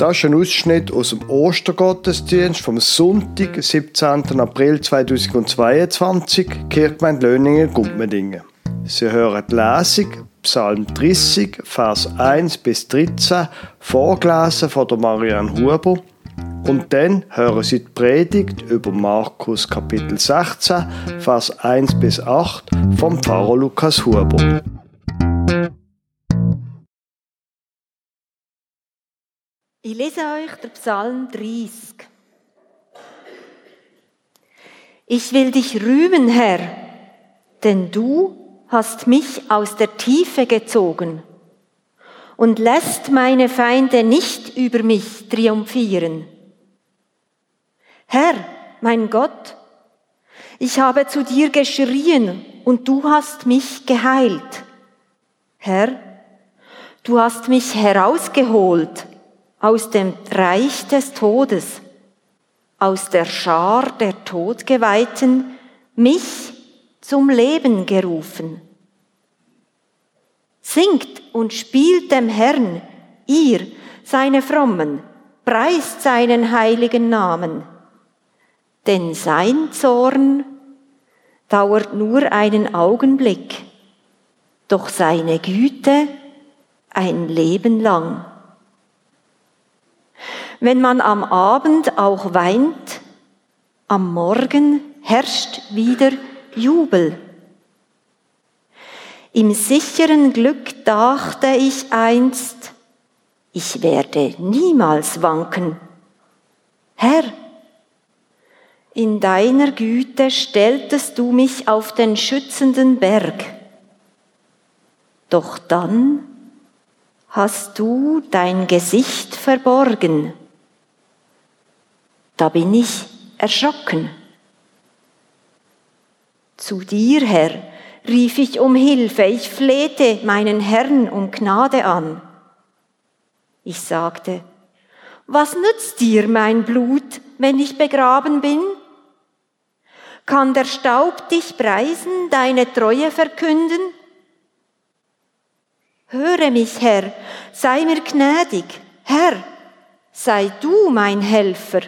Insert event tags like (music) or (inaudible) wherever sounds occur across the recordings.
Das ist ein Ausschnitt aus dem Ostergottesdienst vom Sonntag, 17. April 2022, Kirchgemeinde Löningen, Gumpmedingen. Sie hören die Lesung, Psalm 30, Vers 1 bis 13, vorgelesen von der Marianne Huber. Und dann hören Sie die Predigt über Markus Kapitel 16, Vers 1 bis 8 vom Pfarrer Lukas Huber. Ich lese euch den Psalm 30. Ich will dich rühmen, Herr, denn du hast mich aus der Tiefe gezogen und lässt meine Feinde nicht über mich triumphieren. Herr, mein Gott, ich habe zu dir geschrien und du hast mich geheilt. Herr, du hast mich herausgeholt aus dem Reich des Todes, aus der Schar der Todgeweihten, mich zum Leben gerufen. Singt und spielt dem Herrn, ihr, seine Frommen, preist seinen heiligen Namen. Denn sein Zorn dauert nur einen Augenblick, doch seine Güte ein Leben lang. Wenn man am Abend auch weint, am Morgen herrscht wieder Jubel. Im sicheren Glück dachte ich einst, ich werde niemals wanken. Herr, in deiner Güte stelltest du mich auf den schützenden Berg. Doch dann hast du dein Gesicht verborgen da bin ich erschrocken. Zu dir, Herr, rief ich um Hilfe, ich flehte meinen Herrn um Gnade an. Ich sagte, was nützt dir mein Blut, wenn ich begraben bin? Kann der Staub dich preisen, deine Treue verkünden? Höre mich, Herr, sei mir gnädig, Herr, sei du mein Helfer.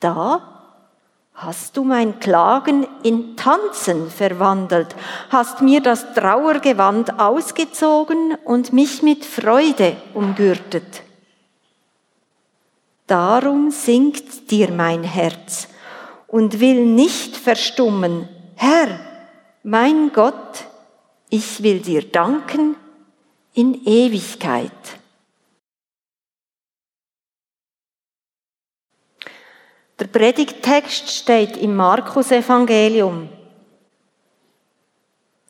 Da hast du mein Klagen in Tanzen verwandelt, hast mir das Trauergewand ausgezogen und mich mit Freude umgürtet. Darum singt dir mein Herz und will nicht verstummen. Herr, mein Gott, ich will dir danken in Ewigkeit. Der Predigttext steht im Markus-Evangelium.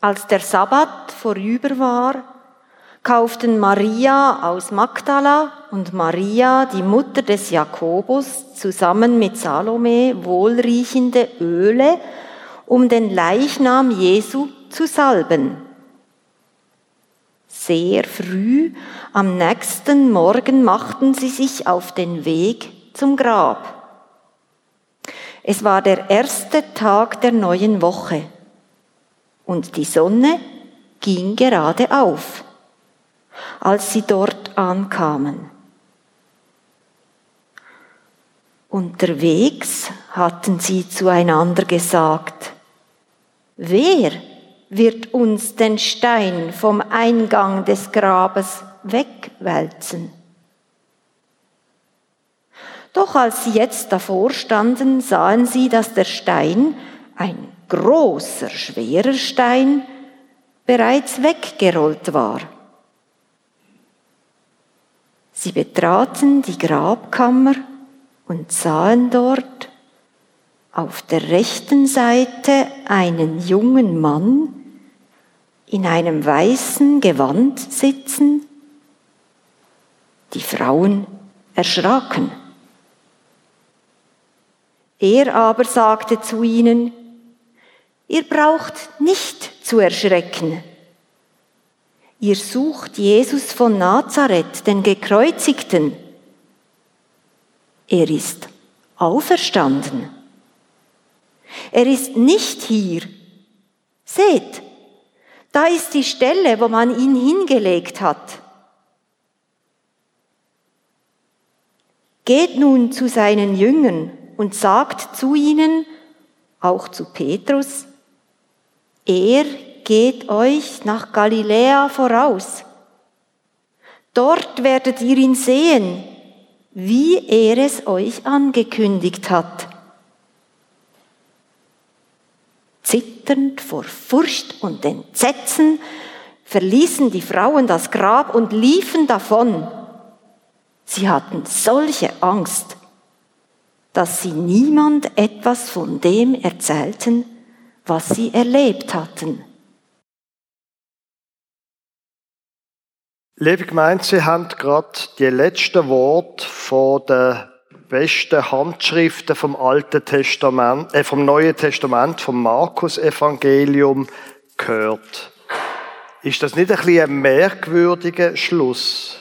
Als der Sabbat vorüber war, kauften Maria aus Magdala und Maria, die Mutter des Jakobus, zusammen mit Salome wohlriechende Öle, um den Leichnam Jesu zu salben. Sehr früh am nächsten Morgen machten sie sich auf den Weg zum Grab. Es war der erste Tag der neuen Woche und die Sonne ging gerade auf, als sie dort ankamen. Unterwegs hatten sie zueinander gesagt, wer wird uns den Stein vom Eingang des Grabes wegwälzen? Doch als sie jetzt davor standen, sahen sie, dass der Stein, ein großer, schwerer Stein, bereits weggerollt war. Sie betraten die Grabkammer und sahen dort auf der rechten Seite einen jungen Mann in einem weißen Gewand sitzen. Die Frauen erschraken. Er aber sagte zu ihnen, ihr braucht nicht zu erschrecken. Ihr sucht Jesus von Nazareth, den gekreuzigten. Er ist auferstanden. Er ist nicht hier. Seht, da ist die Stelle, wo man ihn hingelegt hat. geht nun zu seinen Jüngern und sagt zu ihnen, auch zu Petrus, er geht euch nach Galiläa voraus. Dort werdet ihr ihn sehen, wie er es euch angekündigt hat. Zitternd vor Furcht und Entsetzen verließen die Frauen das Grab und liefen davon. Sie hatten solche Angst, dass sie niemand etwas von dem erzählten, was sie erlebt hatten. Liebe Gemeinde, Sie haben gerade die letzten Worte von der besten Handschriften vom Alten Testament, äh, vom Neuen Testament, vom Markus Evangelium gehört. Ist das nicht ein bisschen ein merkwürdiger Schluss?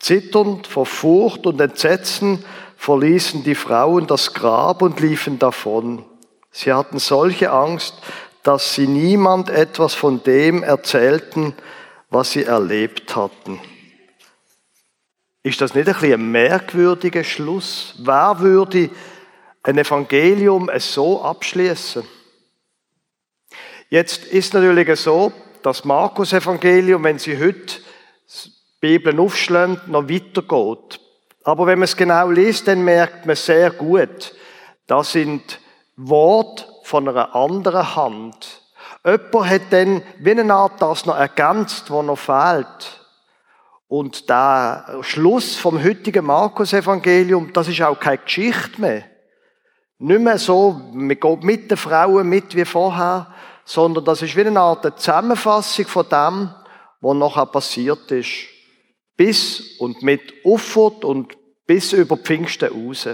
Zitternd vor Furcht und Entsetzen verließen die Frauen das Grab und liefen davon. Sie hatten solche Angst, dass sie niemand etwas von dem erzählten, was sie erlebt hatten. Ist das nicht ein, bisschen ein merkwürdiger Schluss? Wer würde ein Evangelium so abschließen? Jetzt ist natürlich so, dass Markus Evangelium, wenn Sie heute die Bibel aufschlagen, noch weitergeht. Aber wenn man es genau liest, dann merkt man sehr gut, das sind Worte von einer anderen Hand. Jemand hat dann wie eine Art das noch ergänzt, was noch fehlt. Und der Schluss vom heutigen Markus-Evangelium, das ist auch keine Geschichte mehr. Nicht mehr so, man geht mit den Frauen mit wie vorher, sondern das ist wie eine Art Zusammenfassung von dem, was nachher passiert ist. Bis und mit Uffert und bis über Pfingsten raus.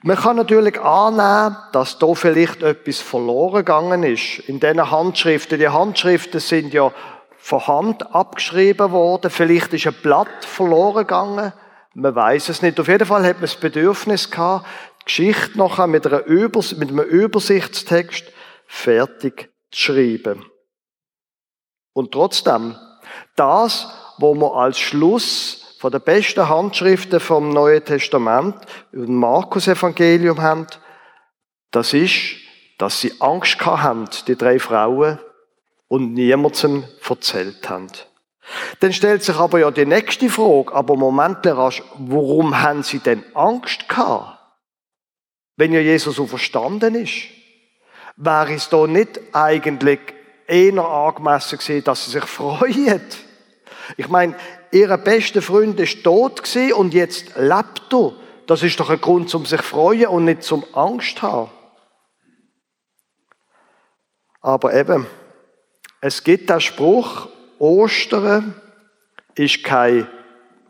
Man kann natürlich annehmen, dass da vielleicht etwas verloren gegangen ist. In diesen Handschriften. Die Handschriften sind ja von Hand abgeschrieben worden. Vielleicht ist ein Blatt verloren gegangen. Man weiß es nicht. Auf jeden Fall hat man das Bedürfnis gehabt, die Geschichte nachher mit, Übers mit einem Übersichtstext fertig zu schreiben. Und trotzdem, das, wo man als Schluss von den besten Handschriften vom Neuen Testament, im Markus-Evangelium haben, das ist, dass sie Angst haben, die drei Frauen, und niemandem erzählt haben. Dann stellt sich aber ja die nächste Frage, aber Moment, warum haben sie denn Angst gehabt? Wenn ja Jesus so verstanden ist. Wäre es da nicht eigentlich eher angemessen gewesen, dass sie sich (laughs) freuen? Ich meine, ihr bester Freund ist tot und jetzt lebt er. Das ist doch ein Grund zum sich freuen und nicht zum Angst haben. Aber eben, es gibt den Spruch, Ostern ist kein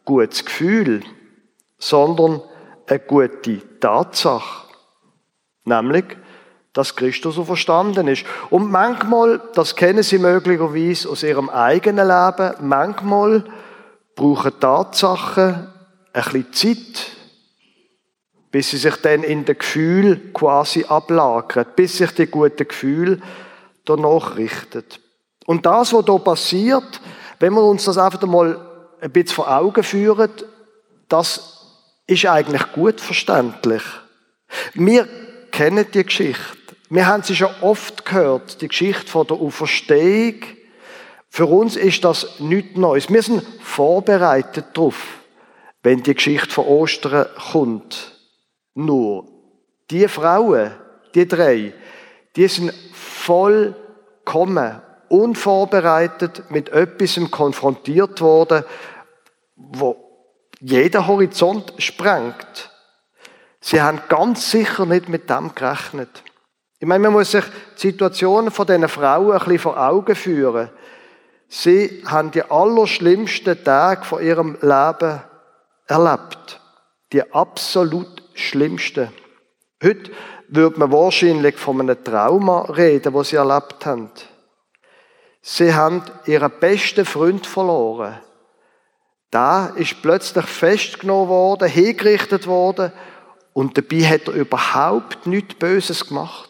gutes Gefühl, sondern eine gute Tatsache. Nämlich, dass Christus so verstanden ist. Und manchmal, das kennen Sie möglicherweise aus Ihrem eigenen Leben, manchmal brauchen Tatsachen ein bisschen Zeit, bis sie sich dann in den Gefühl quasi ablagern, bis sich die guten Gefühle danach richten. Und das, was hier passiert, wenn wir uns das einfach einmal ein bisschen vor Augen führen, das ist eigentlich gut verständlich. Wir kennen die Geschichte. Wir haben sie schon oft gehört, die Geschichte von der Auferstehung für uns ist das nichts Neues. Wir sind vorbereitet darauf, wenn die Geschichte von Ostern kommt. Nur, die Frauen, die drei, die sind vollkommen unvorbereitet mit etwas konfrontiert worden, wo jeder Horizont sprengt. Sie haben ganz sicher nicht mit dem gerechnet. Ich meine, man muss sich die Situation von diesen Frauen ein bisschen vor Augen führen. Sie haben die allerschlimmsten Tage von ihrem Leben erlebt. Die absolut schlimmsten. Heute würde man wahrscheinlich von einem Trauma reden, das sie erlebt haben. Sie haben ihren besten Freund verloren. Da ist plötzlich festgenommen worden, hingerichtet worden und dabei hat er überhaupt nichts Böses gemacht.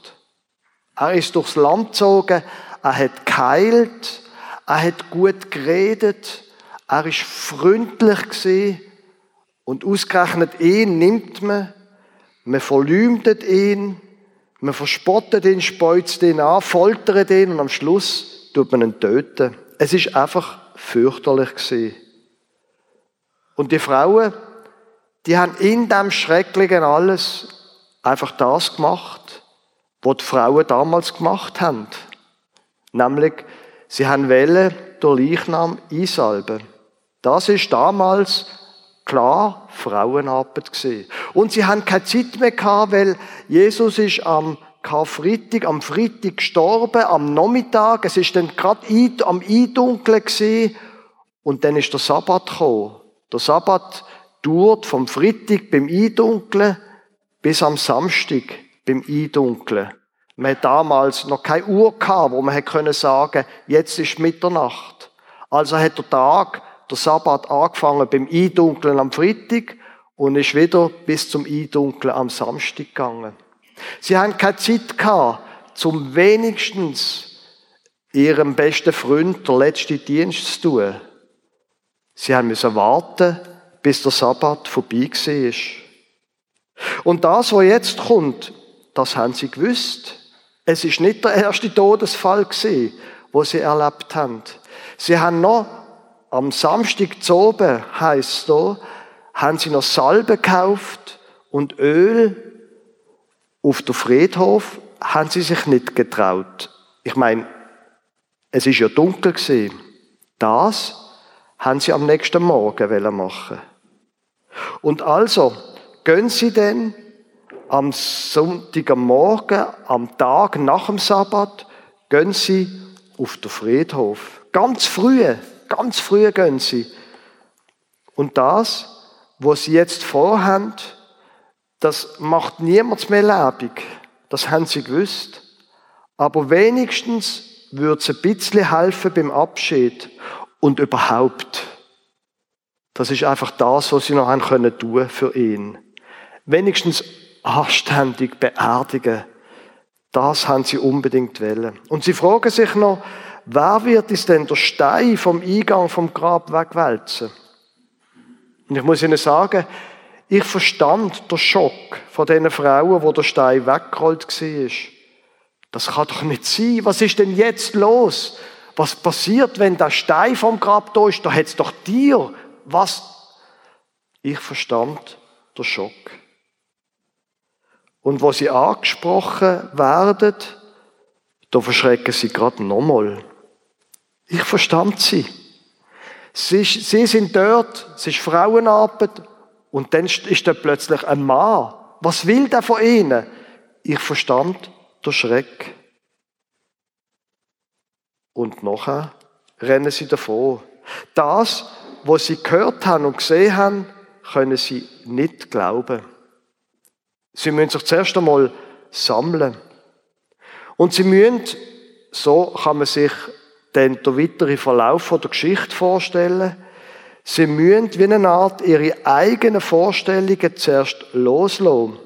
Er ist durchs Land gezogen, er hat geheilt, er hat gut geredet, er ist freundlich gewesen Und ausgerechnet ihn nimmt man, man verleumdet ihn, man verspottet ihn, speuzt ihn an, foltert ihn und am Schluss tut man ihn töten. Es ist einfach fürchterlich gewesen. Und die Frauen, die haben in dem Schrecklichen alles einfach das gemacht, was die Frauen damals gemacht haben. Nämlich, sie haben Welle der Leichnam einsalben. Das ist damals klar Frauenarbeit gewesen. Und sie haben keine Zeit mehr gehabt, weil Jesus ist am Karfreitag, am Freitag gestorben, am Nachmittag. Es ist dann gerade am Eindunkeln gewesen. Und dann ist der Sabbat gekommen. Der Sabbat dauert vom Freitag beim Eindunkeln bis am Samstag beim Eindunkeln. Man hat damals noch keine Uhr gehabt, wo man hätte können sagen, jetzt ist Mitternacht. Also hat der Tag, der Sabbat angefangen beim Eindunkeln am Freitag und ist wieder bis zum Eindunkeln am Samstag gegangen. Sie haben keine Zeit gehabt, zum wenigstens ihrem besten Freund der letzte Dienst zu tun. Sie haben müssen warten, bis der Sabbat vorbei war. Und das, was jetzt kommt, das haben sie gewusst. Es ist nicht der erste Todesfall gewesen, wo sie erlebt haben. Sie haben noch am Samstag zu oben, heisst da, haben sie noch Salbe gekauft und Öl. Auf der Friedhof haben sie sich nicht getraut. Ich meine, es ist ja dunkel gewesen. Das haben sie am nächsten Morgen machen. Und also gehen sie denn am Sonntagmorgen, am Tag nach dem Sabbat, gehen sie auf den Friedhof. Ganz früh, ganz früh gehen sie. Und das, was sie jetzt vorhaben, das macht niemand mehr lebendig. Das haben sie gewusst. Aber wenigstens würde es ein bisschen helfen beim Abschied und überhaupt. Das ist einfach das, was sie noch haben können tun für ihn. Wenigstens anständig beerdigen. Das haben sie unbedingt wollen. Und sie fragen sich noch, wer wird es denn der Stein vom Eingang vom Grab wegwälzen? Und ich muss Ihnen sagen, ich verstand den Schock von diesen Frauen, wo der Stein weggerollt war. Das kann doch nicht sein. Was ist denn jetzt los? Was passiert, wenn der Stein vom Grab da ist? Da hat es doch dir. Was? Ich verstand den Schock. Und wo sie angesprochen werden, da verschrecken sie gerade nochmal. Ich verstand sie. sie. Sie sind dort, es ist Frauenarbeit, und dann ist da plötzlich ein Mann. Was will der von ihnen? Ich verstand den Schreck. Und nachher rennen sie davon. Das, was sie gehört haben und gesehen haben, können sie nicht glauben. Sie müssen sich zuerst einmal sammeln. Und sie müssen, so kann man sich den weiteren Verlauf der Geschichte vorstellen, Sie müssen wie eine Art ihre eigenen Vorstellungen zuerst loslassen,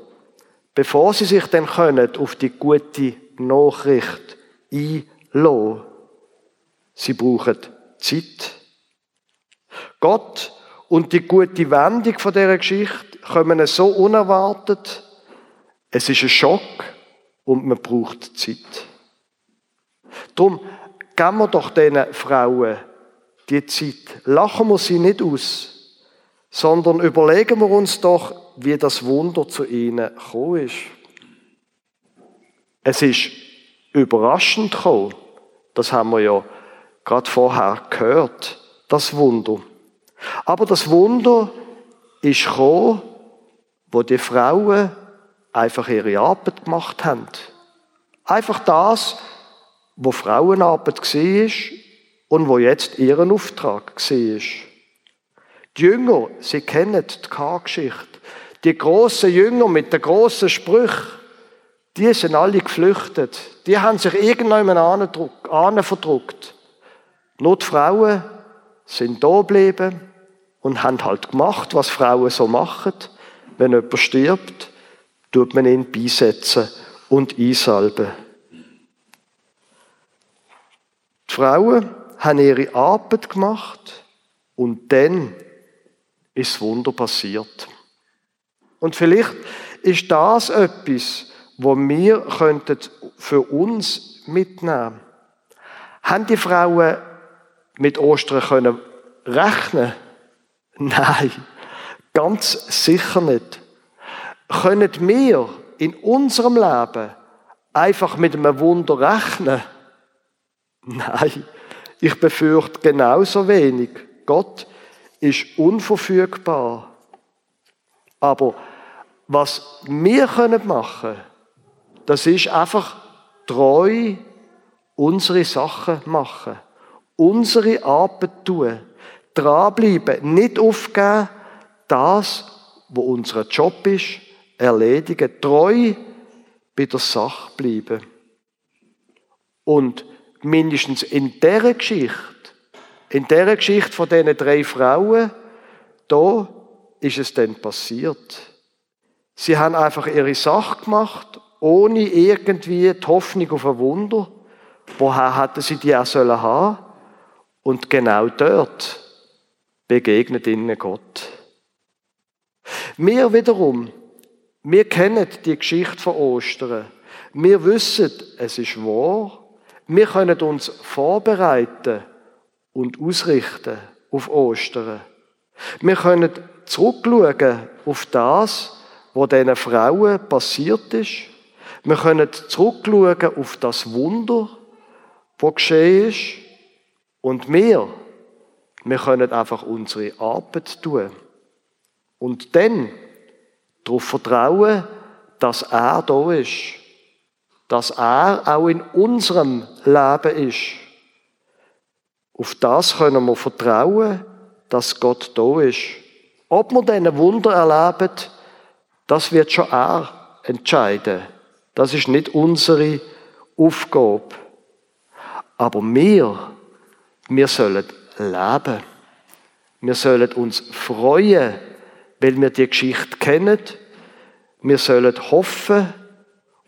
bevor sie sich dann können auf die gute Nachricht einlassen. Sie brauchen Zeit. Gott und die gute Wendung von dieser Geschichte kommen so unerwartet. Es ist ein Schock und man braucht Zeit. Darum geben wir doch diesen Frauen die Zeit. Lachen wir sie nicht aus, sondern überlegen wir uns doch, wie das Wunder zu ihnen gekommen ist. Es ist überraschend gekommen. Das haben wir ja gerade vorher gehört, das Wunder. Aber das Wunder ist gekommen, wo die Frauen einfach ihre Arbeit gemacht haben. Einfach das, wo Frauenarbeit war, und wo jetzt ihren Auftrag war. Die Jünger, sie kennen die K-Geschichte. Die großen Jünger mit den großen Sprüchen, die sind alle geflüchtet. Die haben sich irgendjemand verdruckt. Nur die Frauen sind da geblieben und haben halt gemacht, was Frauen so machen. Wenn jemand stirbt, tut man ihn beisetzen und einsalben. Die Frauen haben ihre Arbeit gemacht und dann ist Wunder passiert. Und vielleicht ist das etwas, wo wir könnten für uns mitnehmen. Haben die Frauen mit Ostern können rechnen? (laughs) Nein, ganz sicher nicht. Können wir in unserem Leben einfach mit einem Wunder rechnen? Nein, ich befürchte genauso wenig. Gott ist unverfügbar. Aber was wir können machen, das ist einfach treu unsere Sachen machen, unsere Arbeit tun, dranbleiben, nicht aufgeben, das, wo unser Job ist, erledigen, treu bei der Sache bleiben. Und mindestens in dieser Geschichte, in dieser Geschichte von diesen drei Frauen, da ist es dann passiert. Sie haben einfach ihre Sache gemacht, ohne irgendwie die Hoffnung auf ein Wunder. Woher hätten sie die auch sollen haben? Und genau dort begegnet ihnen Gott. Wir wiederum, wir kennen die Geschichte von Ostern. Wir wissen, es ist wahr. Wir können uns vorbereiten und ausrichten auf Ostern. Wir können zurückschauen auf das, was diesen Frauen passiert ist. Wir können zurückschauen auf das Wunder, was geschehen ist. Und wir, wir können einfach unsere Arbeit tun. Und dann darauf vertrauen, dass er da ist. Dass er auch in unserem Leben ist. Auf das können wir vertrauen, dass Gott da ist. Ob wir diese Wunder erleben, das wird schon er entscheiden. Das ist nicht unsere Aufgabe. Aber wir, wir sollen leben. Wir sollen uns freuen weil wir die Geschichte kennen. Wir sollen hoffen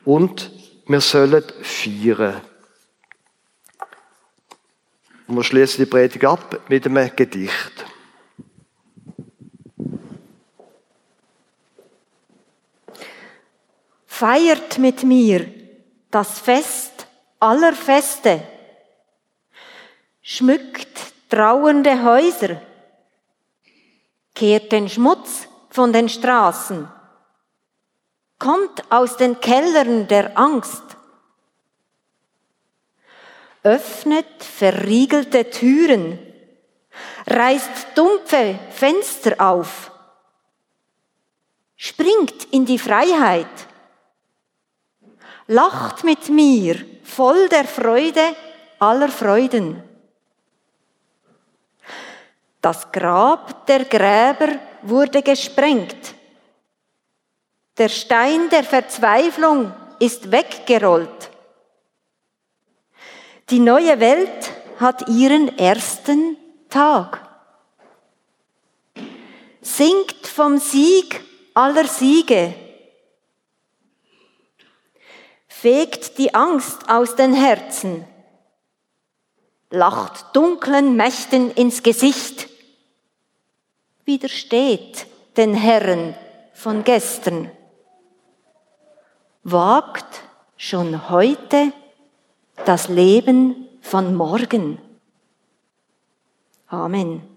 und wir sollen feiern. Und wir schließen die Predigt ab mit einem Gedicht. Feiert mit mir das Fest aller Feste, schmückt trauernde Häuser, kehrt den Schmutz von den Straßen, kommt aus den Kellern der Angst, öffnet verriegelte Türen, reißt dumpfe Fenster auf, springt in die Freiheit, lacht mit mir voll der Freude aller Freuden. Das Grab der Gräber wurde gesprengt. Der Stein der Verzweiflung ist weggerollt. Die neue Welt hat ihren ersten Tag. Singt vom Sieg aller Siege. Fegt die Angst aus den Herzen. Lacht dunklen Mächten ins Gesicht widersteht den Herren von gestern. Wagt schon heute das Leben von morgen. Amen.